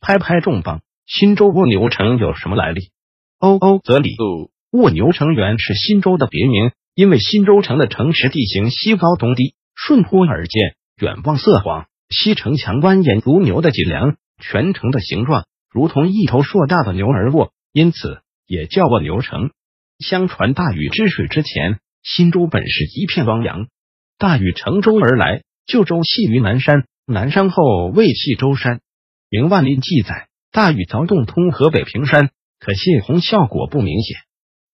拍拍重磅，新州蜗牛城有什么来历？欧欧泽里，蜗牛城原是新州的别名，因为新州城的城池地形西高东低，顺坡而建，远望色黄，西城墙蜿蜒如牛的脊梁，全城的形状如同一头硕大的牛而卧，因此也叫蜗牛城。相传大禹治水之前，新州本是一片汪洋，大禹乘舟而来，旧州系于南山，南山后为系舟山。明万历记载，大禹凿洞通河北平山，可泄洪效果不明显，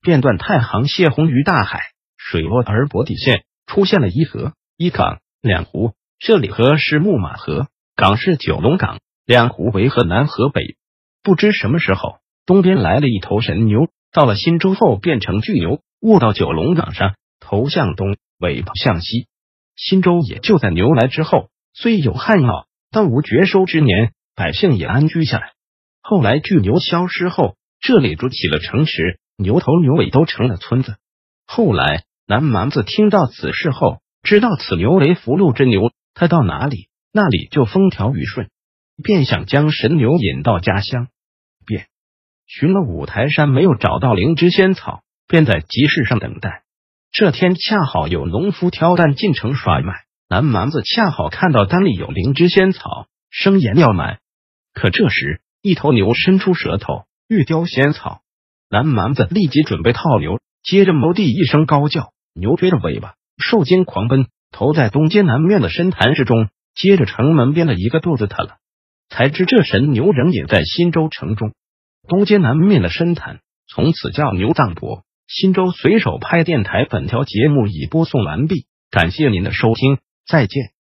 便断太行泄洪于大海，水落而博底线，出现了一河一港两湖。这里河是木马河，港是九龙港，两湖为河南河北。不知什么时候，东边来了一头神牛，到了新州后变成巨牛，卧到九龙港上，头向东，尾巴向西。新州也就在牛来之后，虽有旱涝，但无绝收之年。百姓也安居下来。后来巨牛消失后，这里筑起了城池，牛头牛尾都成了村子。后来南蛮子听到此事后，知道此牛为福禄之牛，他到哪里那里就风调雨顺，便想将神牛引到家乡。便寻了五台山，没有找到灵芝仙草，便在集市上等待。这天恰好有农夫挑担进城耍卖，南蛮子恰好看到单里有灵芝仙草，生言要买。可这时，一头牛伸出舌头欲叼仙草，南蛮子立即准备套牛，接着谋地一声高叫，牛追着尾巴，受惊狂奔，投在东街南面的深潭之中。接着城门边的一个肚子塌了，才知这神牛仍隐在新州城中。东街南面的深潭从此叫牛藏坡。新州随手拍电台，本条节目已播送完毕，感谢您的收听，再见。